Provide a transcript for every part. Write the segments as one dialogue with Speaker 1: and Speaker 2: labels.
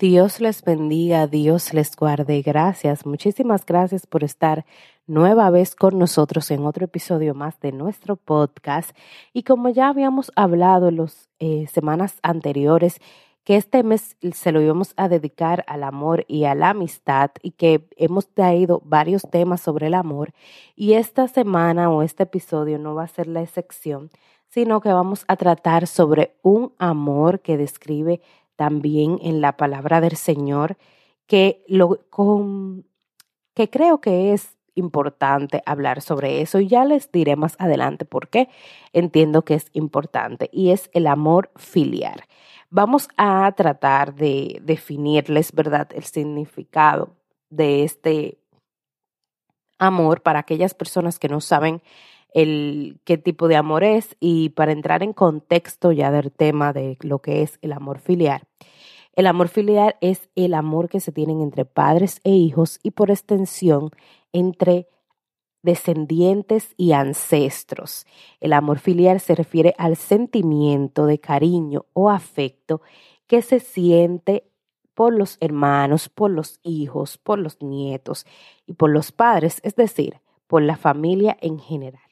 Speaker 1: Dios les bendiga, Dios les guarde. Gracias, muchísimas gracias por estar nueva vez con nosotros en otro episodio más de nuestro podcast. Y como ya habíamos hablado las eh, semanas anteriores, que este mes se lo íbamos a dedicar al amor y a la amistad y que hemos traído varios temas sobre el amor. Y esta semana o este episodio no va a ser la excepción, sino que vamos a tratar sobre un amor que describe también en la palabra del Señor, que, lo, con, que creo que es importante hablar sobre eso y ya les diré más adelante por qué entiendo que es importante y es el amor filial. Vamos a tratar de definirles, ¿verdad?, el significado de este amor para aquellas personas que no saben el qué tipo de amor es y para entrar en contexto ya del tema de lo que es el amor filial. El amor filial es el amor que se tienen entre padres e hijos y por extensión entre descendientes y ancestros. El amor filial se refiere al sentimiento de cariño o afecto que se siente por los hermanos, por los hijos, por los nietos y por los padres, es decir, por la familia en general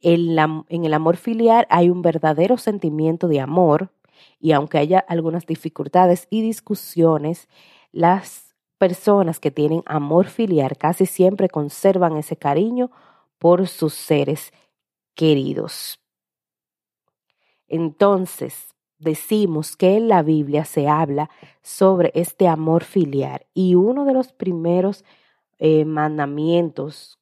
Speaker 1: en el amor filial hay un verdadero sentimiento de amor y aunque haya algunas dificultades y discusiones, las personas que tienen amor filial casi siempre conservan ese cariño por sus seres queridos. Entonces, decimos que en la Biblia se habla sobre este amor filial y uno de los primeros eh, mandamientos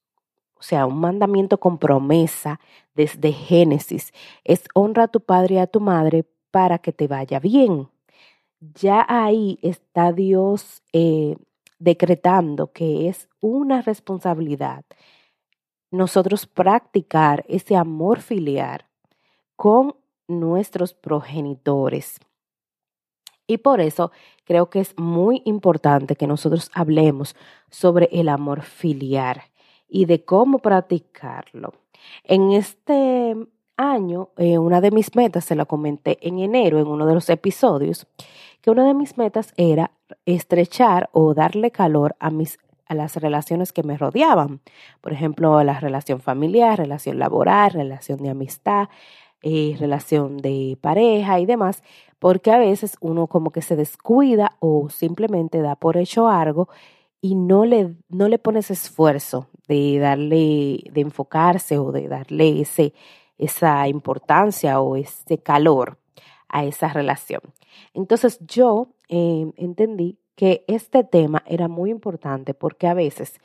Speaker 1: o sea, un mandamiento con promesa desde Génesis, es honra a tu padre y a tu madre para que te vaya bien. Ya ahí está Dios eh, decretando que es una responsabilidad nosotros practicar ese amor filial con nuestros progenitores. Y por eso creo que es muy importante que nosotros hablemos sobre el amor filial y de cómo practicarlo. En este año, eh, una de mis metas, se la comenté en enero en uno de los episodios, que una de mis metas era estrechar o darle calor a mis a las relaciones que me rodeaban. Por ejemplo, la relación familiar, relación laboral, relación de amistad, eh, relación de pareja y demás, porque a veces uno como que se descuida o simplemente da por hecho algo y no le, no le pones esfuerzo de darle, de enfocarse o de darle ese, esa importancia o ese calor a esa relación. Entonces yo eh, entendí que este tema era muy importante porque a veces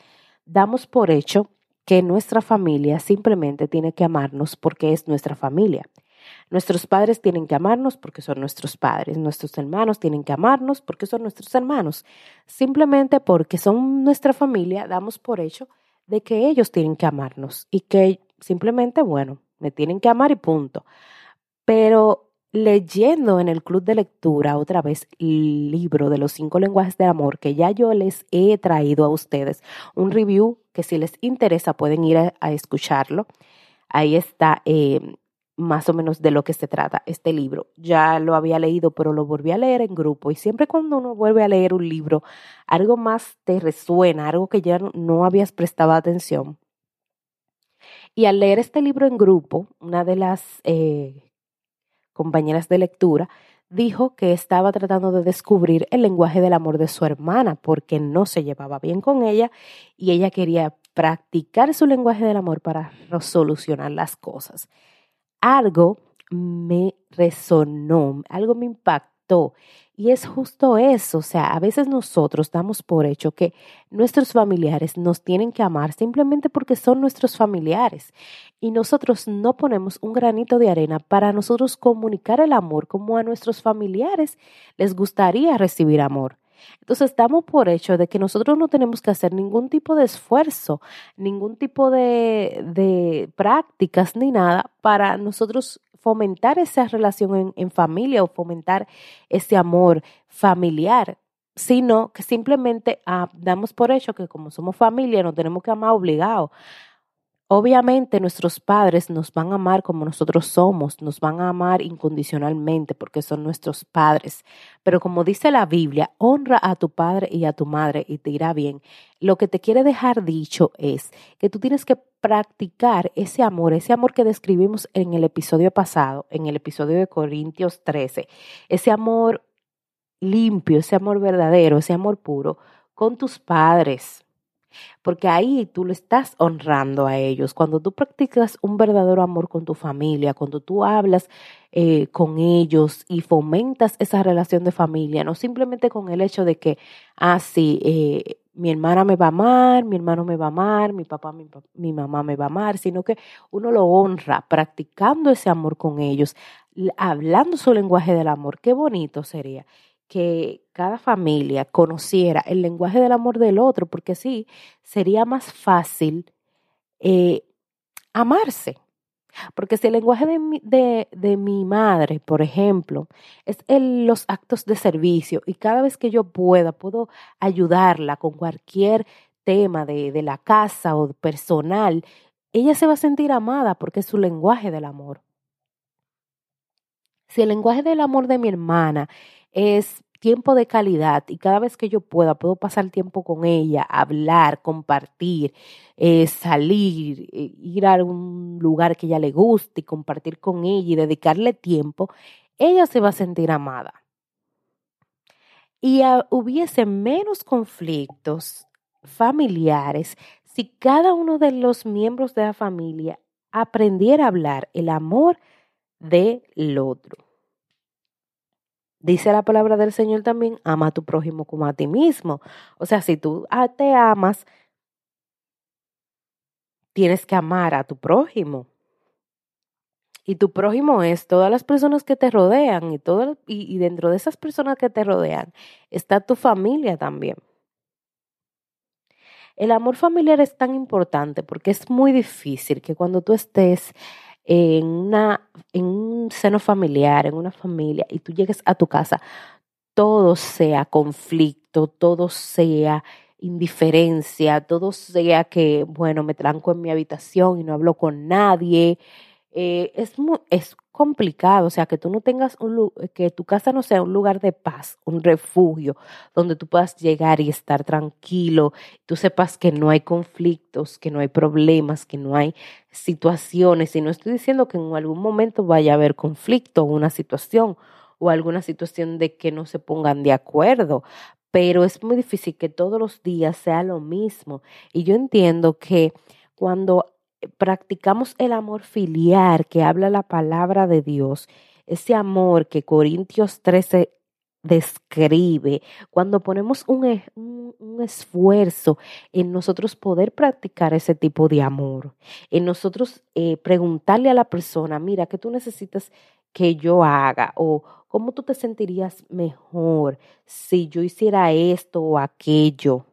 Speaker 1: damos por hecho que nuestra familia simplemente tiene que amarnos porque es nuestra familia. Nuestros padres tienen que amarnos porque son nuestros padres. Nuestros hermanos tienen que amarnos porque son nuestros hermanos. Simplemente porque son nuestra familia, damos por hecho de que ellos tienen que amarnos y que simplemente, bueno, me tienen que amar y punto. Pero leyendo en el club de lectura otra vez el libro de los cinco lenguajes de amor que ya yo les he traído a ustedes, un review que si les interesa pueden ir a, escucharlo. Ahí está eh, más o menos de lo que se trata este libro. Ya lo había leído, pero lo volví a leer en grupo y siempre cuando uno vuelve a leer un libro, algo más te resuena, algo que ya no habías prestado atención. Y al leer este libro en grupo, una de las eh, compañeras de lectura dijo que estaba tratando de descubrir el lenguaje del amor de su hermana porque no se llevaba bien con ella y ella quería practicar su lenguaje del amor para resolucionar las cosas algo me resonó, algo me impactó. Y es justo eso, o sea, a veces nosotros damos por hecho que nuestros familiares nos tienen que amar simplemente porque son nuestros familiares. Y nosotros no ponemos un granito de arena para nosotros comunicar el amor como a nuestros familiares les gustaría recibir amor. Entonces estamos por hecho de que nosotros no tenemos que hacer ningún tipo de esfuerzo, ningún tipo de, de prácticas ni nada para nosotros fomentar esa relación en, familia o fomentar ese amor familiar. sino que simplemente ah, damos por hecho que como somos familia nos tenemos que amar obligados. Obviamente nuestros padres nos van a amar como nosotros somos, nos van a amar incondicionalmente porque son nuestros padres. Pero como dice la Biblia, honra a tu padre y a tu madre y te irá bien. Lo que te quiere dejar dicho es que tú tienes que practicar ese amor, ese amor que describimos en el episodio pasado, en el episodio de Corintios 13, ese amor limpio, ese amor verdadero, ese amor puro con tus padres porque ahí tú lo estás honrando a ellos. Cuando tú practicas un verdadero amor con tu familia, cuando tú hablas eh, con ellos y fomentas esa relación de familia, no simplemente con el hecho de que, ah, sí, eh, mi hermana me va a amar, mi hermano me va a amar, mi papá, mi, mi mamá me va a amar, sino que uno lo honra practicando ese amor con ellos, hablando su lenguaje del amor. Qué bonito sería que cada familia conociera el lenguaje del amor del otro, porque sí, sería más fácil eh, amarse. Porque si el lenguaje de mi, de, de mi madre, por ejemplo, es el, los actos de servicio y cada vez que yo pueda, puedo ayudarla con cualquier tema de, de la casa o personal, ella se va a sentir amada porque es su lenguaje del amor. Si el lenguaje del amor de mi hermana es tiempo de calidad y cada vez que yo pueda, puedo pasar tiempo con ella, hablar, compartir, eh, salir, eh, ir a un lugar que ella le guste y compartir con ella y dedicarle tiempo, ella se va a sentir amada. Y hubiese menos conflictos familiares si cada uno de los miembros de la familia aprendiera a hablar el amor del otro. Dice la palabra del Señor también, ama a tu prójimo como a ti mismo. O sea, si tú te amas, tienes que amar a tu prójimo. Y tu prójimo es todas las personas que te rodean y, todo, y dentro de esas personas que te rodean está tu familia también. El amor familiar es tan importante porque es muy difícil que cuando tú estés en, una, en un seno familiar, en una familia, y tú llegues a tu casa, todo sea conflicto, todo sea indiferencia, todo sea que, bueno, me tranco en mi habitación y no hablo con nadie, eh, es, es complicado, o sea, que tú no tengas un que tu casa no sea un lugar de paz, un refugio donde tú puedas llegar y estar tranquilo, tú sepas que no hay conflictos, que no hay problemas, que no hay situaciones, y no estoy diciendo que en algún momento vaya a haber conflicto o una situación o alguna situación de que no se pongan de acuerdo, pero es muy difícil que todos los días sea lo mismo. Y yo entiendo que cuando practicamos el amor filial que habla la palabra de Dios, ese amor que Corintios 13 describe, cuando ponemos un, un, esfuerzo en nosotros poder practicar ese tipo de amor, en nosotros eh, preguntarle a la persona, mira, ¿qué tú necesitas que yo haga? O cómo tú te sentirías mejor si yo hiciera esto o aquello.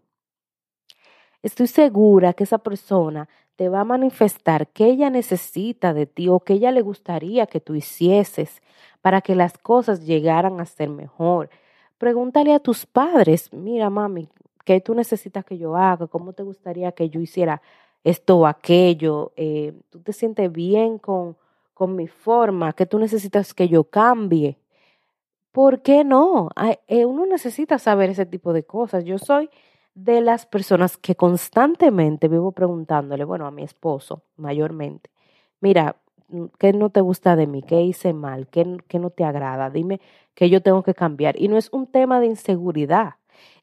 Speaker 1: Estoy segura que esa persona te va a manifestar que ella necesita de ti o que ella le gustaría que tú hicieses para que las cosas llegaran a ser mejor. Pregúntale a tus padres, mira mami, ¿qué tú necesitas que yo haga? ¿Cómo te gustaría que yo hiciera esto o aquello? Eh, ¿Tú te sientes bien con, con mi forma? ¿Qué tú necesitas que yo cambie? ¿Por qué no? Eh, uno necesita saber ese tipo de cosas. Yo soy de las personas que constantemente vivo preguntándole, bueno, a mi esposo mayormente, mira, ¿qué no te gusta de mí? ¿Qué hice mal? ¿Qué, qué no te agrada? Dime que yo tengo que cambiar. Y no es un tema de inseguridad,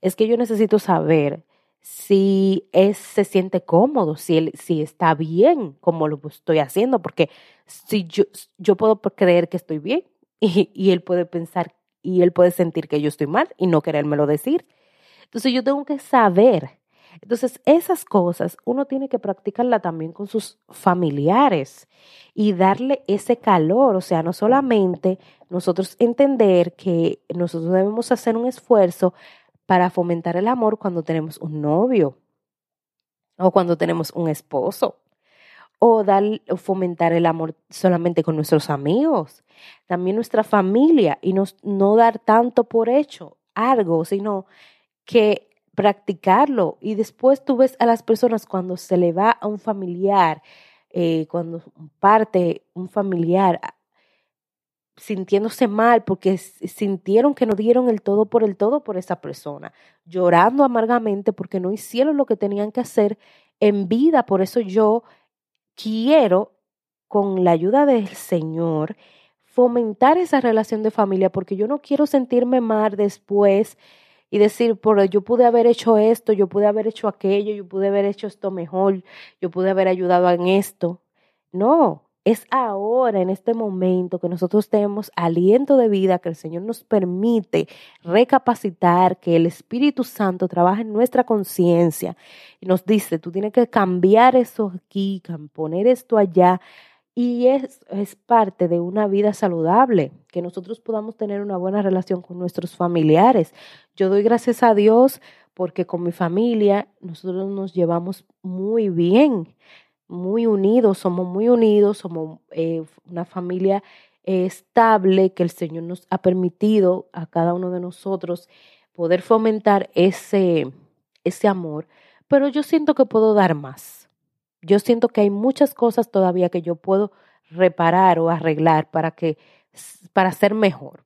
Speaker 1: es que yo necesito saber si es, se siente cómodo, si, él, si está bien como lo estoy haciendo, porque si yo, yo puedo creer que estoy bien y, y él puede pensar y él puede sentir que yo estoy mal y no querérmelo decir. Entonces yo tengo que saber. Entonces esas cosas uno tiene que practicarla también con sus familiares y darle ese calor. O sea, no solamente nosotros entender que nosotros debemos hacer un esfuerzo para fomentar el amor cuando tenemos un novio o cuando tenemos un esposo o dar, o fomentar el amor solamente con nuestros amigos, también nuestra familia y no dar tanto por hecho algo, sino que practicarlo. Y después tú ves a las personas cuando se le va a un familiar, eh, cuando parte un familiar sintiéndose mal porque sintieron que no dieron el todo por el todo por esa persona, llorando amargamente porque no hicieron lo que tenían que hacer en vida. Por eso yo quiero, con la ayuda del Señor, fomentar esa relación de familia porque yo no quiero sentirme mal después y decir, por yo pude haber hecho esto, yo pude haber hecho aquello, yo pude haber hecho esto mejor, yo pude haber ayudado en esto. No, es ahora, en este momento, que nosotros tenemos aliento de vida, que el Señor nos permite recapacitar, que el Espíritu Santo trabaja en nuestra conciencia y nos dice, tú tienes que cambiar eso aquí, poner esto allá. Y es, es parte de una vida saludable, que nosotros podamos tener una buena relación con nuestros familiares. Yo doy gracias a Dios porque con mi familia nosotros nos llevamos muy bien muy unidos, somos muy unidos, somos eh, una familia estable que el Señor nos ha permitido a cada uno de nosotros poder fomentar ese, ese amor, pero yo siento que puedo dar más. Yo siento que hay muchas cosas todavía que yo puedo reparar o arreglar para que para ser mejor.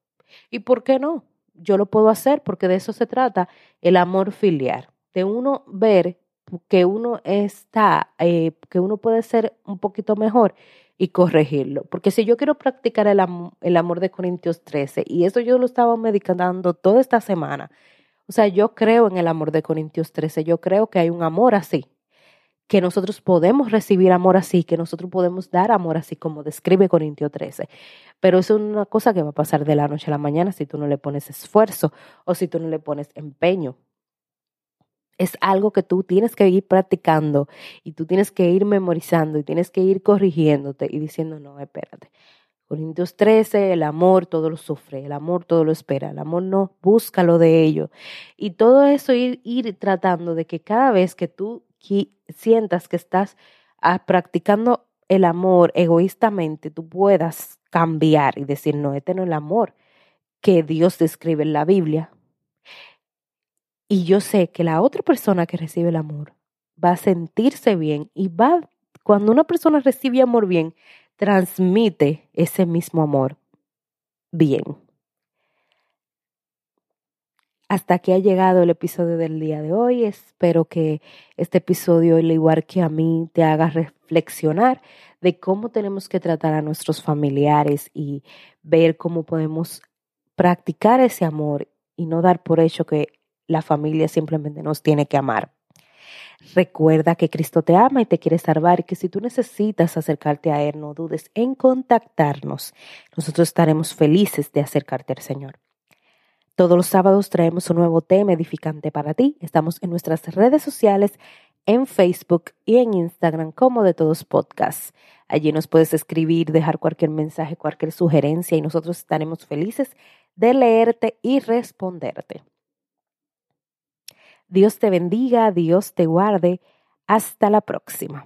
Speaker 1: ¿Y por qué no? Yo lo puedo hacer porque de eso se trata el amor filial, de uno ver que uno está, eh, que uno puede ser un poquito mejor y corregirlo. Porque si yo quiero practicar el, el amor de Corintios 13, y eso yo lo estaba medicando toda esta semana, o sea, yo creo en el amor de Corintios 13, yo creo que hay un amor así, que nosotros podemos recibir amor así, que nosotros podemos dar amor así, como describe Corintios 13. Pero es una cosa que va a pasar de la noche a la mañana si tú no le pones esfuerzo o si tú no le pones empeño es algo que tú tienes que ir practicando y tú tienes que ir memorizando y tienes que ir corrigiéndote y diciendo, no, espérate. Corintios 13, el amor todo lo sufre, el amor todo lo espera, el amor no busca lo de ello. Y todo eso ir, ir tratando de que cada vez que tú sientas que estás ah, practicando el amor egoístamente, tú puedas cambiar y decir, no, este no es el amor que Dios describe en la Biblia, y yo sé que la otra persona que recibe el amor va a sentirse bien y va, cuando una persona recibe amor bien, transmite ese mismo amor bien. Hasta aquí ha llegado el episodio del día de hoy. Espero que este episodio, al igual que a mí, te haga reflexionar de cómo tenemos que tratar a nuestros familiares y ver cómo podemos practicar ese amor y no dar por hecho que la familia simplemente nos tiene que amar. Recuerda que Cristo te ama y te quiere salvar y que si tú necesitas acercarte a Él, no dudes en contactarnos. Nosotros estaremos felices de acercarte al Señor. Todos los sábados traemos un nuevo tema edificante para ti. Estamos en nuestras redes sociales, en Facebook y en Instagram como de todos podcasts. Allí nos puedes escribir, dejar cualquier mensaje, cualquier sugerencia y nosotros estaremos felices de leerte y responderte. Dios te bendiga, Dios te guarde. Hasta la próxima.